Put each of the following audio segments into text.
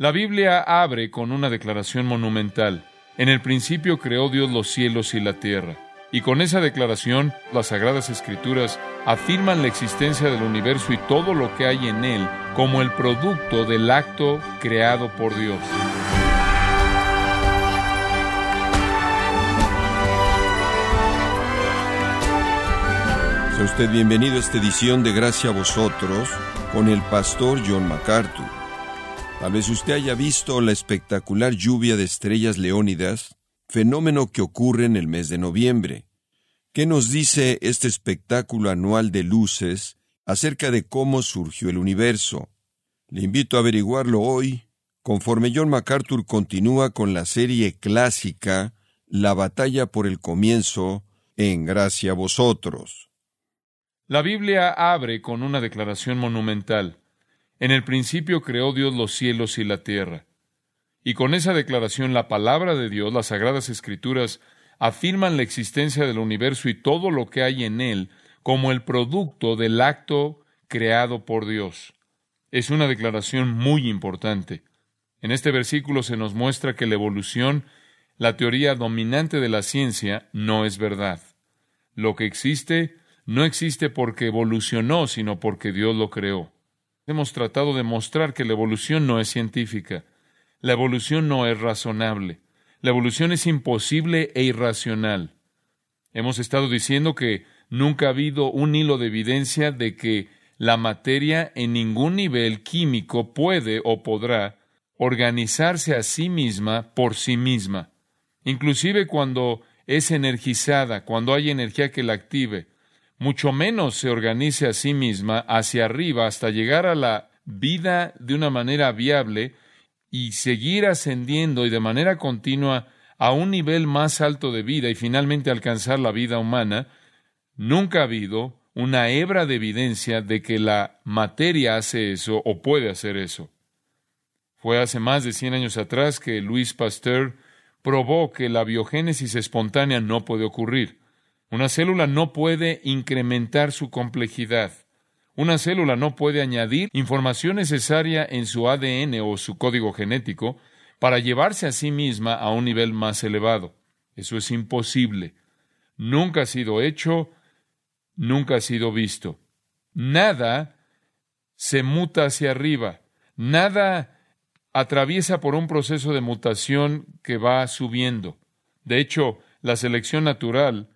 La Biblia abre con una declaración monumental. En el principio creó Dios los cielos y la tierra. Y con esa declaración, las Sagradas Escrituras afirman la existencia del universo y todo lo que hay en él como el producto del acto creado por Dios. Sea usted bienvenido a esta edición de Gracia a vosotros con el pastor John MacArthur. Tal vez usted haya visto la espectacular lluvia de estrellas leónidas, fenómeno que ocurre en el mes de noviembre. ¿Qué nos dice este espectáculo anual de luces acerca de cómo surgió el universo? Le invito a averiguarlo hoy, conforme John MacArthur continúa con la serie clásica La batalla por el comienzo, en gracia a vosotros. La Biblia abre con una declaración monumental. En el principio creó Dios los cielos y la tierra. Y con esa declaración la palabra de Dios, las sagradas escrituras, afirman la existencia del universo y todo lo que hay en él como el producto del acto creado por Dios. Es una declaración muy importante. En este versículo se nos muestra que la evolución, la teoría dominante de la ciencia, no es verdad. Lo que existe no existe porque evolucionó, sino porque Dios lo creó. Hemos tratado de mostrar que la evolución no es científica. La evolución no es razonable. La evolución es imposible e irracional. Hemos estado diciendo que nunca ha habido un hilo de evidencia de que la materia en ningún nivel químico puede o podrá organizarse a sí misma por sí misma. Inclusive cuando es energizada, cuando hay energía que la active, mucho menos se organice a sí misma hacia arriba hasta llegar a la vida de una manera viable y seguir ascendiendo y de manera continua a un nivel más alto de vida y finalmente alcanzar la vida humana, nunca ha habido una hebra de evidencia de que la materia hace eso o puede hacer eso. Fue hace más de cien años atrás que Louis Pasteur probó que la biogénesis espontánea no puede ocurrir. Una célula no puede incrementar su complejidad. Una célula no puede añadir información necesaria en su ADN o su código genético para llevarse a sí misma a un nivel más elevado. Eso es imposible. Nunca ha sido hecho, nunca ha sido visto. Nada se muta hacia arriba. Nada atraviesa por un proceso de mutación que va subiendo. De hecho, la selección natural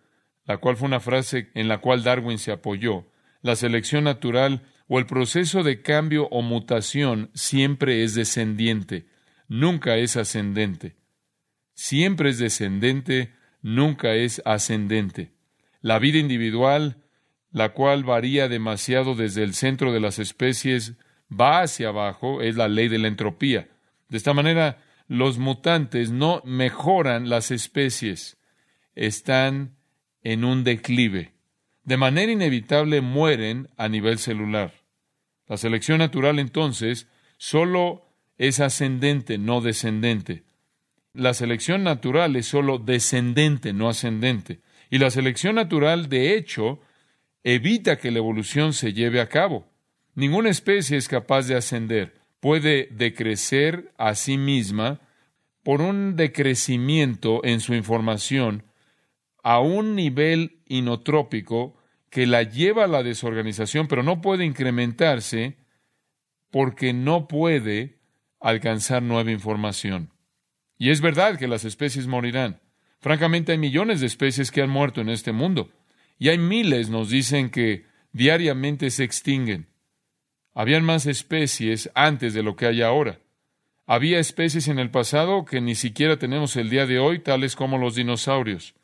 la cual fue una frase en la cual Darwin se apoyó, la selección natural o el proceso de cambio o mutación siempre es descendiente, nunca es ascendente. Siempre es descendente, nunca es ascendente. La vida individual, la cual varía demasiado desde el centro de las especies, va hacia abajo, es la ley de la entropía. De esta manera, los mutantes no mejoran las especies, están en un declive. De manera inevitable mueren a nivel celular. La selección natural entonces solo es ascendente, no descendente. La selección natural es solo descendente, no ascendente. Y la selección natural, de hecho, evita que la evolución se lleve a cabo. Ninguna especie es capaz de ascender. Puede decrecer a sí misma por un decrecimiento en su información a un nivel inotrópico que la lleva a la desorganización, pero no puede incrementarse porque no puede alcanzar nueva información. Y es verdad que las especies morirán. Francamente hay millones de especies que han muerto en este mundo. Y hay miles, nos dicen, que diariamente se extinguen. Habían más especies antes de lo que hay ahora. Había especies en el pasado que ni siquiera tenemos el día de hoy, tales como los dinosaurios.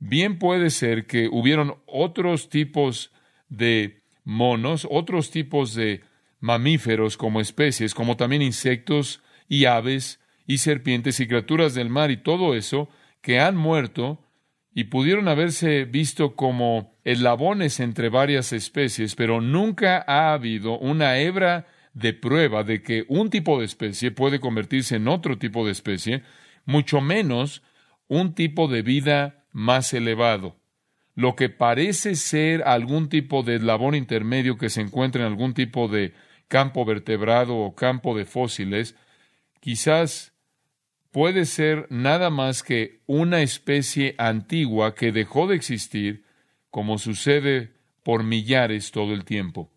Bien puede ser que hubieron otros tipos de monos, otros tipos de mamíferos como especies, como también insectos y aves y serpientes y criaturas del mar y todo eso que han muerto y pudieron haberse visto como eslabones entre varias especies, pero nunca ha habido una hebra de prueba de que un tipo de especie puede convertirse en otro tipo de especie, mucho menos un tipo de vida más elevado. Lo que parece ser algún tipo de eslabón intermedio que se encuentra en algún tipo de campo vertebrado o campo de fósiles, quizás puede ser nada más que una especie antigua que dejó de existir, como sucede por millares todo el tiempo.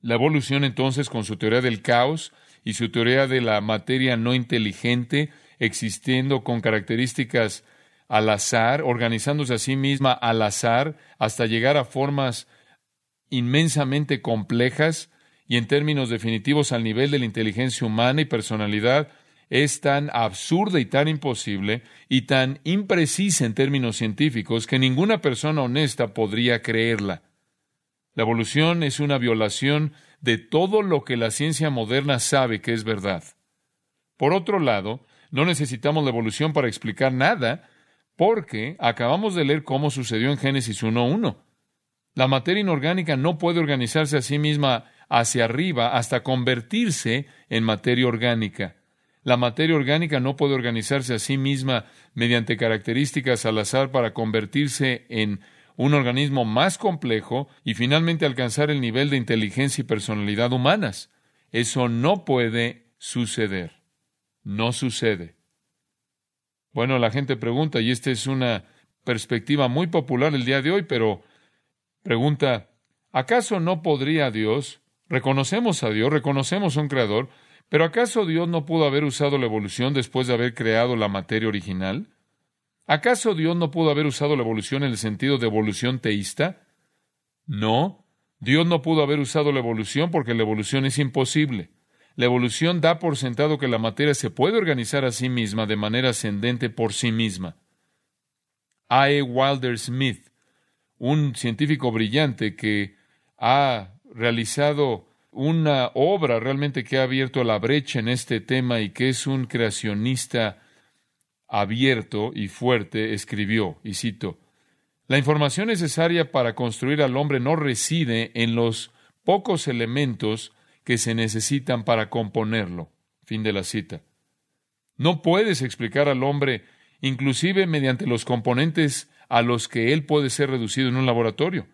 La evolución entonces, con su teoría del caos y su teoría de la materia no inteligente, existiendo con características al azar, organizándose a sí misma al azar, hasta llegar a formas inmensamente complejas y en términos definitivos al nivel de la inteligencia humana y personalidad, es tan absurda y tan imposible y tan imprecisa en términos científicos que ninguna persona honesta podría creerla. La evolución es una violación de todo lo que la ciencia moderna sabe que es verdad. Por otro lado, no necesitamos la evolución para explicar nada, porque acabamos de leer cómo sucedió en Génesis 1.1. La materia inorgánica no puede organizarse a sí misma hacia arriba hasta convertirse en materia orgánica. La materia orgánica no puede organizarse a sí misma mediante características al azar para convertirse en un organismo más complejo y finalmente alcanzar el nivel de inteligencia y personalidad humanas. Eso no puede suceder. No sucede. Bueno, la gente pregunta, y esta es una perspectiva muy popular el día de hoy, pero pregunta, ¿acaso no podría Dios? Reconocemos a Dios, reconocemos a un creador, pero ¿acaso Dios no pudo haber usado la evolución después de haber creado la materia original? ¿Acaso Dios no pudo haber usado la evolución en el sentido de evolución teísta? No, Dios no pudo haber usado la evolución porque la evolución es imposible. La evolución da por sentado que la materia se puede organizar a sí misma de manera ascendente por sí misma. A. E. Wilder Smith, un científico brillante que ha realizado una obra realmente que ha abierto la brecha en este tema y que es un creacionista abierto y fuerte, escribió, y cito, La información necesaria para construir al hombre no reside en los pocos elementos que se necesitan para componerlo. Fin de la cita. No puedes explicar al hombre, inclusive mediante los componentes a los que él puede ser reducido en un laboratorio.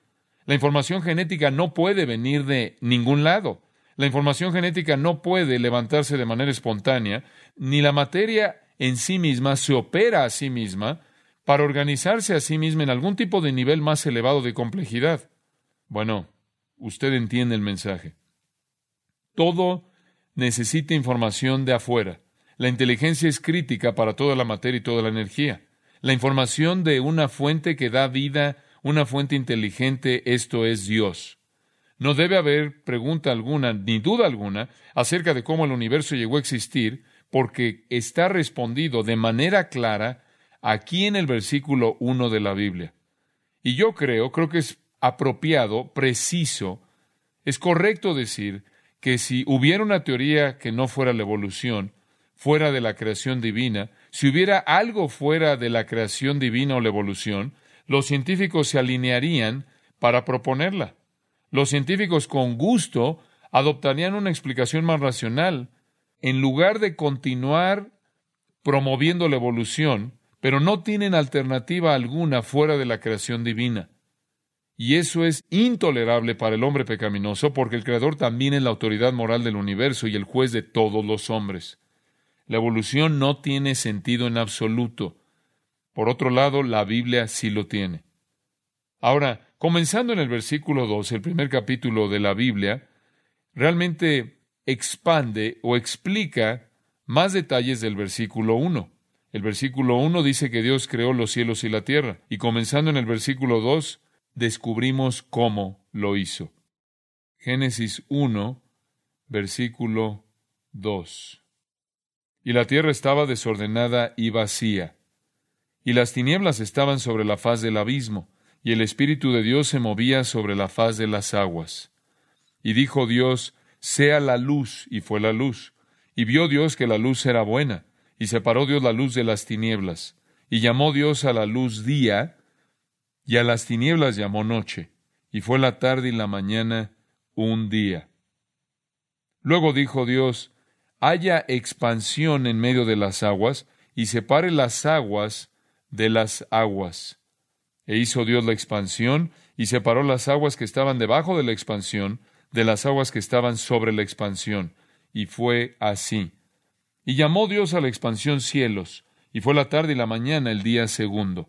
La información genética no puede venir de ningún lado. La información genética no puede levantarse de manera espontánea, ni la materia en sí misma se opera a sí misma para organizarse a sí misma en algún tipo de nivel más elevado de complejidad. Bueno, usted entiende el mensaje. Todo necesita información de afuera. La inteligencia es crítica para toda la materia y toda la energía. La información de una fuente que da vida, una fuente inteligente, esto es Dios. No debe haber pregunta alguna, ni duda alguna, acerca de cómo el universo llegó a existir, porque está respondido de manera clara aquí en el versículo 1 de la Biblia. Y yo creo, creo que es apropiado, preciso, es correcto decir que si hubiera una teoría que no fuera la evolución, fuera de la creación divina, si hubiera algo fuera de la creación divina o la evolución, los científicos se alinearían para proponerla. Los científicos con gusto adoptarían una explicación más racional en lugar de continuar promoviendo la evolución, pero no tienen alternativa alguna fuera de la creación divina. Y eso es intolerable para el hombre pecaminoso porque el Creador también es la autoridad moral del universo y el juez de todos los hombres. La evolución no tiene sentido en absoluto. Por otro lado, la Biblia sí lo tiene. Ahora, comenzando en el versículo 2, el primer capítulo de la Biblia, realmente expande o explica más detalles del versículo 1. El versículo 1 dice que Dios creó los cielos y la tierra, y comenzando en el versículo 2, descubrimos cómo lo hizo. Génesis 1, versículo 2. Y la tierra estaba desordenada y vacía, y las tinieblas estaban sobre la faz del abismo, y el Espíritu de Dios se movía sobre la faz de las aguas. Y dijo Dios, sea la luz, y fue la luz. Y vio Dios que la luz era buena, y separó Dios la luz de las tinieblas, y llamó Dios a la luz día, y a las tinieblas llamó noche, y fue la tarde y la mañana un día. Luego dijo Dios, haya expansión en medio de las aguas, y separe las aguas de las aguas. E hizo Dios la expansión, y separó las aguas que estaban debajo de la expansión, de las aguas que estaban sobre la expansión. Y fue así. Y llamó Dios a la expansión cielos, y fue la tarde y la mañana el día segundo.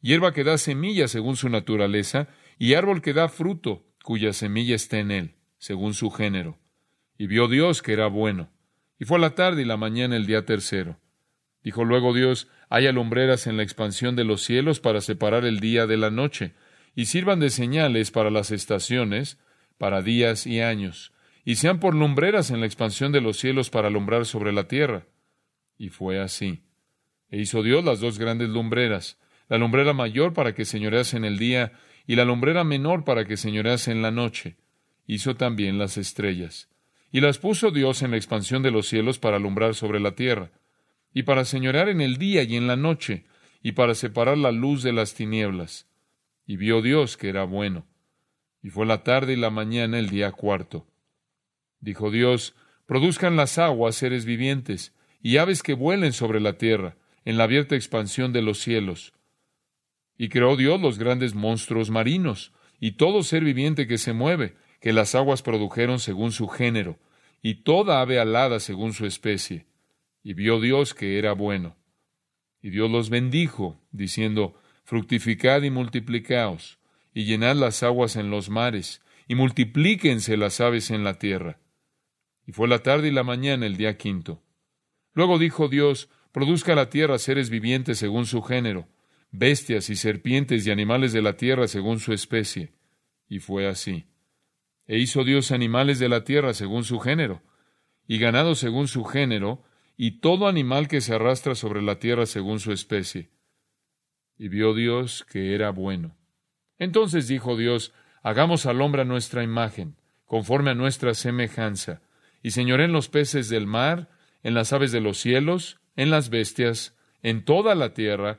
hierba que da semilla según su naturaleza, y árbol que da fruto, cuya semilla esté en él, según su género. Y vio Dios que era bueno. Y fue la tarde y la mañana el día tercero. Dijo luego Dios, haya lumbreras en la expansión de los cielos para separar el día de la noche, y sirvan de señales para las estaciones, para días y años, y sean por lumbreras en la expansión de los cielos para alumbrar sobre la tierra. Y fue así. E hizo Dios las dos grandes lumbreras, la lumbrera mayor para que señorease en el día, y la lumbrera menor para que señorease en la noche. Hizo también las estrellas. Y las puso Dios en la expansión de los cielos para alumbrar sobre la tierra, y para señorear en el día y en la noche, y para separar la luz de las tinieblas. Y vio Dios que era bueno. Y fue la tarde y la mañana el día cuarto. Dijo Dios, produzcan las aguas seres vivientes, y aves que vuelen sobre la tierra, en la abierta expansión de los cielos. Y creó Dios los grandes monstruos marinos, y todo ser viviente que se mueve, que las aguas produjeron según su género, y toda ave alada según su especie. Y vio Dios que era bueno. Y Dios los bendijo, diciendo, Fructificad y multiplicaos, y llenad las aguas en los mares, y multiplíquense las aves en la tierra. Y fue la tarde y la mañana el día quinto. Luego dijo Dios, Produzca la tierra seres vivientes según su género, bestias y serpientes y animales de la tierra según su especie. Y fue así. E hizo Dios animales de la tierra según su género, y ganado según su género, y todo animal que se arrastra sobre la tierra según su especie. Y vio Dios que era bueno. Entonces dijo Dios, hagamos al hombre a nuestra imagen, conforme a nuestra semejanza, y en los peces del mar, en las aves de los cielos, en las bestias, en toda la tierra,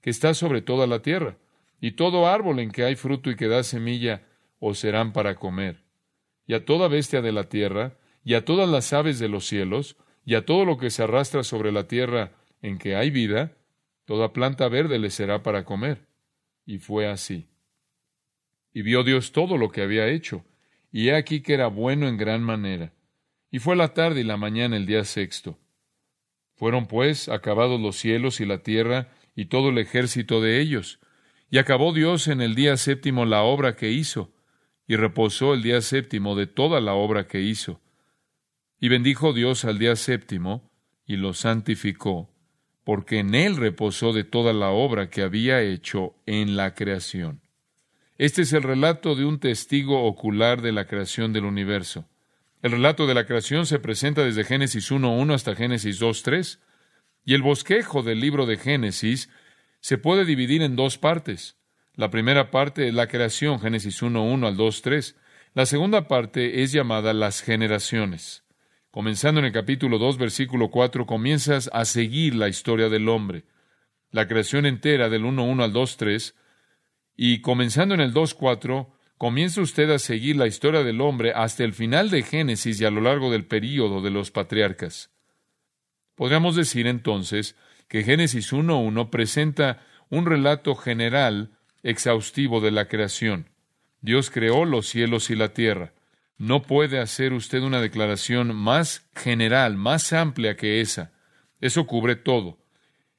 que está sobre toda la tierra, y todo árbol en que hay fruto y que da semilla, os serán para comer. Y a toda bestia de la tierra, y a todas las aves de los cielos, y a todo lo que se arrastra sobre la tierra en que hay vida, toda planta verde le será para comer. Y fue así. Y vio Dios todo lo que había hecho, y he aquí que era bueno en gran manera. Y fue la tarde y la mañana el día sexto. Fueron pues acabados los cielos y la tierra y todo el ejército de ellos. Y acabó Dios en el día séptimo la obra que hizo, y reposó el día séptimo de toda la obra que hizo. Y bendijo Dios al día séptimo, y lo santificó, porque en él reposó de toda la obra que había hecho en la creación. Este es el relato de un testigo ocular de la creación del universo. El relato de la creación se presenta desde Génesis 1.1 hasta Génesis 2.3, y el bosquejo del libro de Génesis se puede dividir en dos partes. La primera parte es la creación, Génesis 1.1 al 2.3. La segunda parte es llamada las generaciones. Comenzando en el capítulo 2, versículo 4, comienzas a seguir la historia del hombre. La creación entera del 1.1 al 2.3, y comenzando en el 2.4, comienza usted a seguir la historia del hombre hasta el final de Génesis y a lo largo del período de los patriarcas. Podríamos decir entonces que Génesis 1.1 presenta un relato general exhaustivo de la creación. Dios creó los cielos y la tierra. No puede hacer usted una declaración más general, más amplia que esa. Eso cubre todo.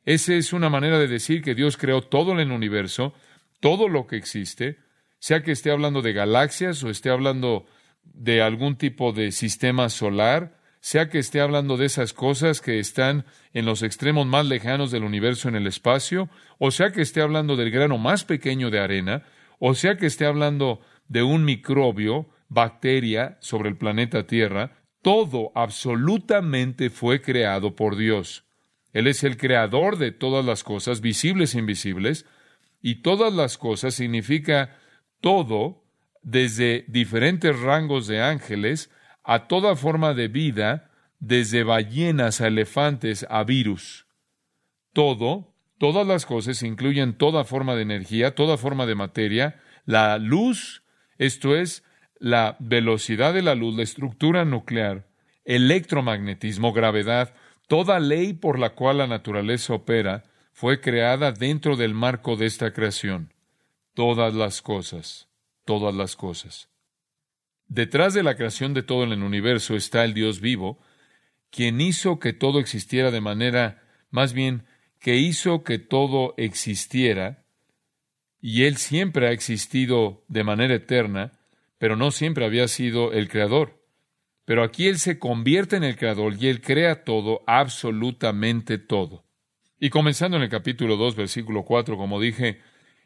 Esa es una manera de decir que Dios creó todo en el universo, todo lo que existe, sea que esté hablando de galaxias o esté hablando de algún tipo de sistema solar, sea que esté hablando de esas cosas que están en los extremos más lejanos del universo en el espacio, o sea que esté hablando del grano más pequeño de arena, o sea que esté hablando de un microbio, bacteria sobre el planeta Tierra, todo absolutamente fue creado por Dios. Él es el creador de todas las cosas, visibles e invisibles, y todas las cosas significa todo, desde diferentes rangos de ángeles a toda forma de vida, desde ballenas a elefantes a virus. Todo, todas las cosas incluyen toda forma de energía, toda forma de materia, la luz, esto es, la velocidad de la luz, la estructura nuclear, electromagnetismo, gravedad, toda ley por la cual la naturaleza opera, fue creada dentro del marco de esta creación. Todas las cosas, todas las cosas. Detrás de la creación de todo en el universo está el Dios vivo, quien hizo que todo existiera de manera, más bien, que hizo que todo existiera, y Él siempre ha existido de manera eterna, pero no siempre había sido el Creador. Pero aquí Él se convierte en el Creador y Él crea todo, absolutamente todo. Y comenzando en el capítulo 2, versículo 4, como dije,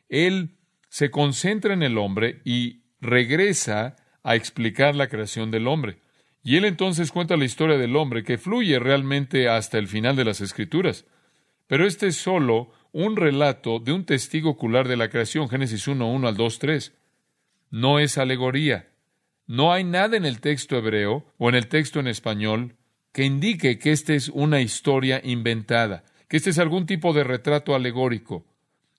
Él se concentra en el hombre y regresa a explicar la creación del hombre. Y él entonces cuenta la historia del hombre que fluye realmente hasta el final de las Escrituras. Pero este es solo un relato de un testigo ocular de la creación, Génesis 1, 1 al 2, 3 no es alegoría. No hay nada en el texto hebreo o en el texto en español que indique que esta es una historia inventada, que este es algún tipo de retrato alegórico.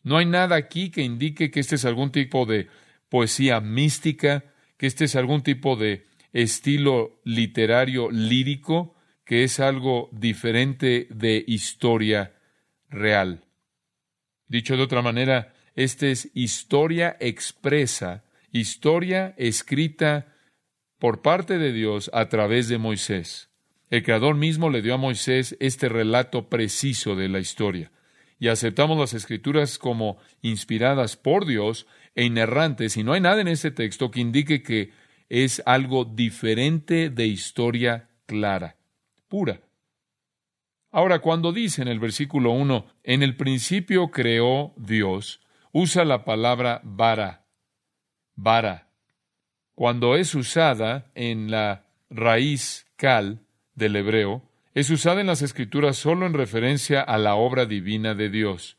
No hay nada aquí que indique que este es algún tipo de poesía mística, este es algún tipo de estilo literario lírico, que es algo diferente de historia real. Dicho de otra manera, esta es historia expresa historia escrita por parte de Dios a través de Moisés. El Creador mismo le dio a Moisés este relato preciso de la historia. Y aceptamos las escrituras como inspiradas por Dios e inerrantes, y no hay nada en este texto que indique que es algo diferente de historia clara, pura. Ahora, cuando dice en el versículo 1, en el principio creó Dios, usa la palabra vara vara. Cuando es usada en la raíz cal del hebreo, es usada en las escrituras solo en referencia a la obra divina de Dios.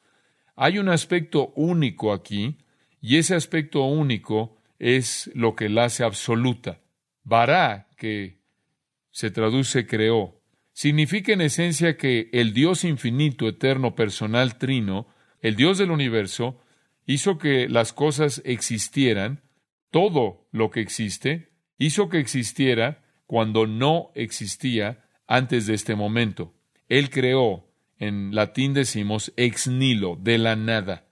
Hay un aspecto único aquí, y ese aspecto único es lo que la hace absoluta. Vara, que se traduce creó, significa en esencia que el Dios infinito, eterno, personal, trino, el Dios del universo, hizo que las cosas existieran todo lo que existe, hizo que existiera cuando no existía antes de este momento. Él creó, en latín decimos, ex nihilo, de la nada.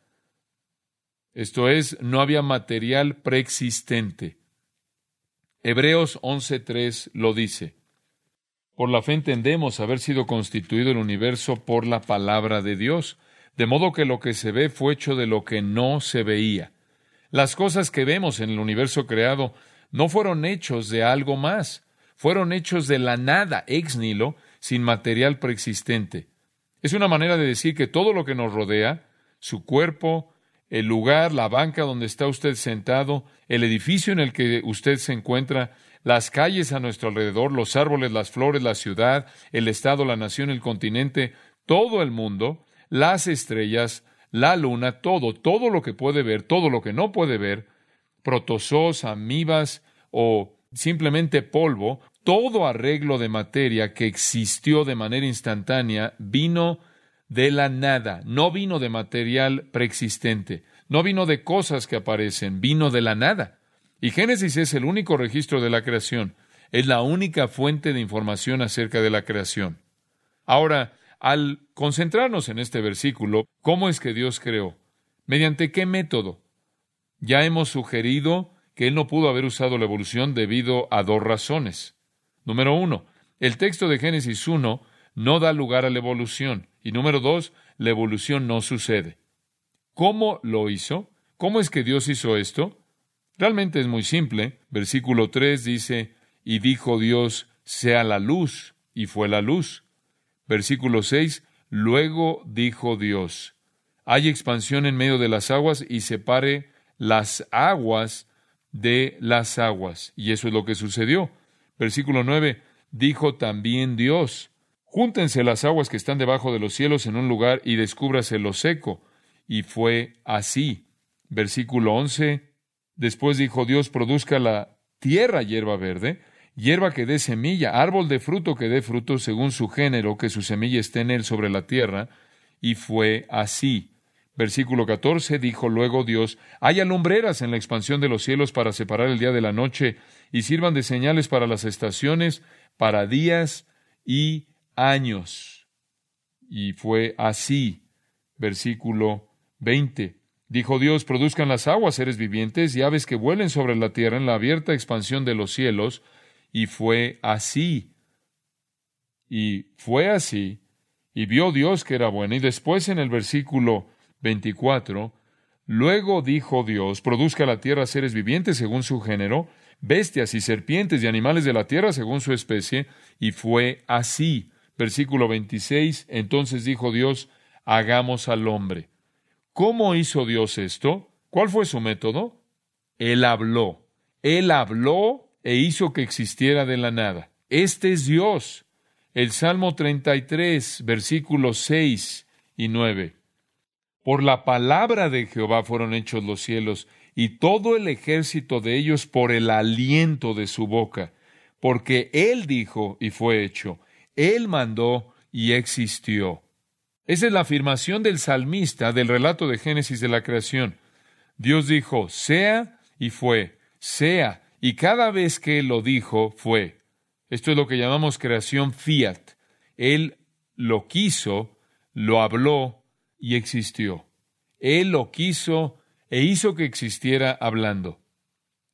Esto es, no había material preexistente. Hebreos 11.3 lo dice. Por la fe entendemos haber sido constituido el universo por la palabra de Dios, de modo que lo que se ve fue hecho de lo que no se veía las cosas que vemos en el universo creado no fueron hechos de algo más, fueron hechos de la nada, ex nihilo, sin material preexistente. Es una manera de decir que todo lo que nos rodea, su cuerpo, el lugar, la banca donde está usted sentado, el edificio en el que usted se encuentra, las calles a nuestro alrededor, los árboles, las flores, la ciudad, el estado, la nación, el continente, todo el mundo, las estrellas, la luna, todo, todo lo que puede ver, todo lo que no puede ver, protozoos, amibas o simplemente polvo, todo arreglo de materia que existió de manera instantánea vino de la nada, no vino de material preexistente, no vino de cosas que aparecen, vino de la nada. Y Génesis es el único registro de la creación, es la única fuente de información acerca de la creación. Ahora, al concentrarnos en este versículo, ¿cómo es que Dios creó? ¿Mediante qué método? Ya hemos sugerido que Él no pudo haber usado la evolución debido a dos razones. Número uno, el texto de Génesis 1 no da lugar a la evolución. Y número dos, la evolución no sucede. ¿Cómo lo hizo? ¿Cómo es que Dios hizo esto? Realmente es muy simple. Versículo 3 dice, y dijo Dios, sea la luz. y fue la luz. Versículo 6, luego dijo Dios, hay expansión en medio de las aguas y separe las aguas de las aguas. Y eso es lo que sucedió. Versículo 9, dijo también Dios, júntense las aguas que están debajo de los cielos en un lugar y descúbrase lo seco. Y fue así. Versículo 11, después dijo Dios, produzca la tierra hierba verde, hierba que dé semilla, árbol de fruto que dé fruto según su género, que su semilla esté en él sobre la tierra. Y fue así. Versículo 14 dijo luego Dios, haya lumbreras en la expansión de los cielos para separar el día de la noche y sirvan de señales para las estaciones, para días y años. Y fue así. Versículo 20. Dijo Dios, produzcan las aguas seres vivientes y aves que vuelen sobre la tierra en la abierta expansión de los cielos. Y fue así. Y fue así. Y vio Dios que era bueno. Y después en el versículo 24, luego dijo Dios, produzca la tierra seres vivientes según su género, bestias y serpientes y animales de la tierra según su especie, y fue así. Versículo 26, entonces dijo Dios, hagamos al hombre. ¿Cómo hizo Dios esto? ¿Cuál fue su método? Él habló. Él habló e hizo que existiera de la nada. Este es Dios. El Salmo 33, versículos 6 y 9. Por la palabra de Jehová fueron hechos los cielos, y todo el ejército de ellos por el aliento de su boca, porque Él dijo y fue hecho, Él mandó y existió. Esa es la afirmación del salmista del relato de Génesis de la creación. Dios dijo, sea y fue, sea, y cada vez que lo dijo, fue. Esto es lo que llamamos creación fiat. Él lo quiso, lo habló y existió. Él lo quiso e hizo que existiera hablando.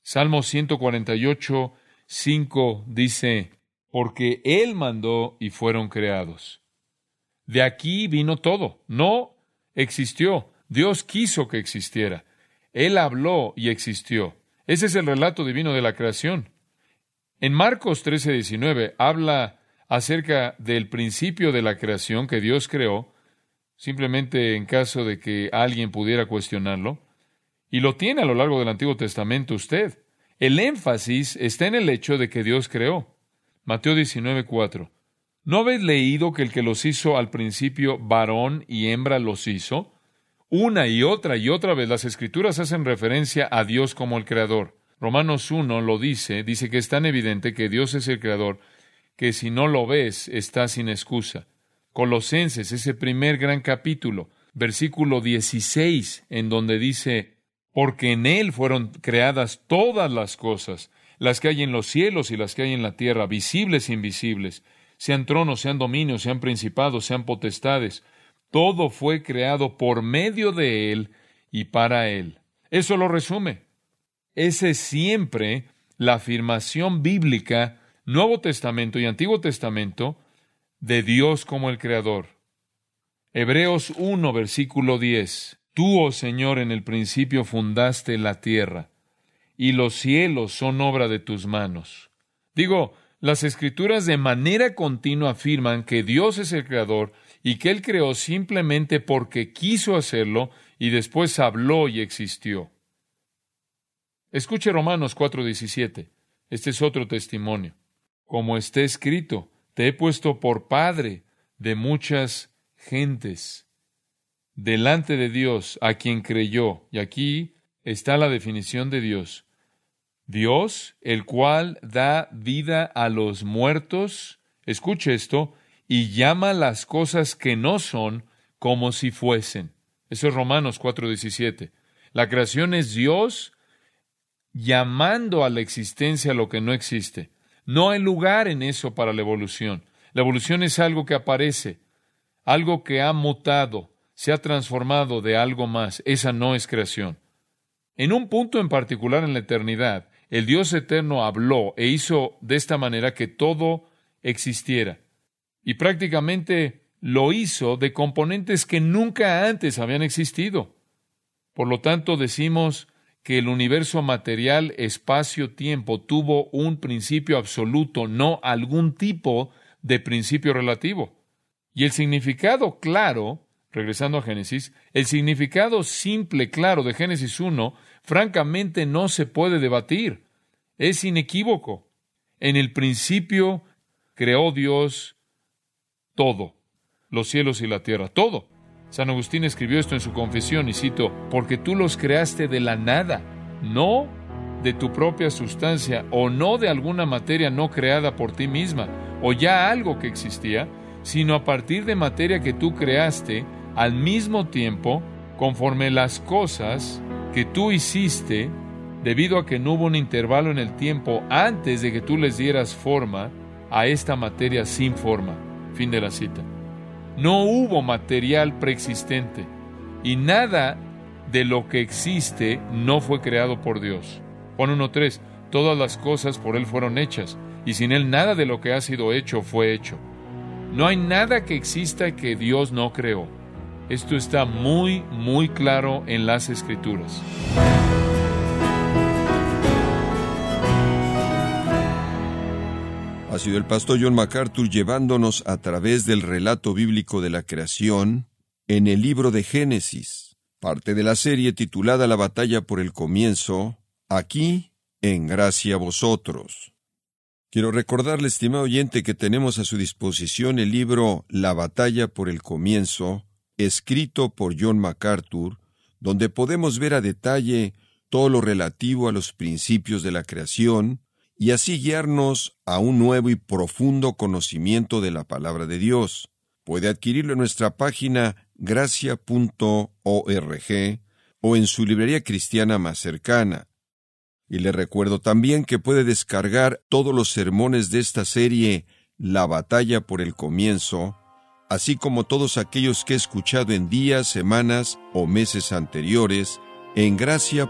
Salmo 148, 5 dice, porque Él mandó y fueron creados. De aquí vino todo. No existió. Dios quiso que existiera. Él habló y existió. Ese es el relato divino de la creación. En Marcos 13, 19 habla acerca del principio de la creación que Dios creó simplemente en caso de que alguien pudiera cuestionarlo. Y lo tiene a lo largo del Antiguo Testamento usted. El énfasis está en el hecho de que Dios creó. Mateo 19:4. ¿No habéis leído que el que los hizo al principio varón y hembra los hizo? Una y otra y otra vez las escrituras hacen referencia a Dios como el creador. Romanos 1 lo dice, dice que es tan evidente que Dios es el creador, que si no lo ves, está sin excusa. Colosenses, ese primer gran capítulo, versículo 16, en donde dice, porque en Él fueron creadas todas las cosas, las que hay en los cielos y las que hay en la tierra, visibles e invisibles, sean tronos, sean dominios, sean principados, sean potestades. Todo fue creado por medio de Él y para Él. Eso lo resume. Esa es siempre la afirmación bíblica, Nuevo Testamento y Antiguo Testamento, de Dios como el Creador. Hebreos 1, versículo 10. Tú, oh Señor, en el principio fundaste la tierra, y los cielos son obra de tus manos. Digo, las escrituras de manera continua afirman que Dios es el Creador y que Él creó simplemente porque quiso hacerlo y después habló y existió. Escuche Romanos 4:17. Este es otro testimonio. Como está escrito, te he puesto por padre de muchas gentes delante de Dios a quien creyó. Y aquí está la definición de Dios. Dios, el cual da vida a los muertos, escuche esto, y llama las cosas que no son como si fuesen. Eso es Romanos 4:17. La creación es Dios llamando a la existencia lo que no existe. No hay lugar en eso para la evolución. La evolución es algo que aparece, algo que ha mutado, se ha transformado de algo más. Esa no es creación. En un punto en particular en la eternidad, el Dios eterno habló e hizo de esta manera que todo existiera. Y prácticamente lo hizo de componentes que nunca antes habían existido. Por lo tanto, decimos que el universo material, espacio-tiempo tuvo un principio absoluto, no algún tipo de principio relativo. Y el significado claro, regresando a Génesis, el significado simple, claro de Génesis 1, francamente no se puede debatir. Es inequívoco. En el principio creó Dios todo, los cielos y la tierra, todo. San Agustín escribió esto en su confesión y cito, porque tú los creaste de la nada, no de tu propia sustancia o no de alguna materia no creada por ti misma o ya algo que existía, sino a partir de materia que tú creaste al mismo tiempo conforme las cosas que tú hiciste debido a que no hubo un intervalo en el tiempo antes de que tú les dieras forma a esta materia sin forma. Fin de la cita. No hubo material preexistente y nada de lo que existe no fue creado por Dios. Juan 1.3, todas las cosas por Él fueron hechas, y sin Él nada de lo que ha sido hecho fue hecho. No hay nada que exista que Dios no creó. Esto está muy, muy claro en las Escrituras. Ha sido el pastor John MacArthur llevándonos a través del relato bíblico de la creación en el libro de Génesis, parte de la serie titulada La batalla por el comienzo, aquí en gracia a vosotros. Quiero recordarle, estimado oyente, que tenemos a su disposición el libro La batalla por el comienzo, escrito por John MacArthur, donde podemos ver a detalle todo lo relativo a los principios de la creación, y así guiarnos a un nuevo y profundo conocimiento de la palabra de Dios. Puede adquirirlo en nuestra página gracia.org o en su librería cristiana más cercana. Y le recuerdo también que puede descargar todos los sermones de esta serie La batalla por el comienzo, así como todos aquellos que he escuchado en días, semanas o meses anteriores en gracia.org.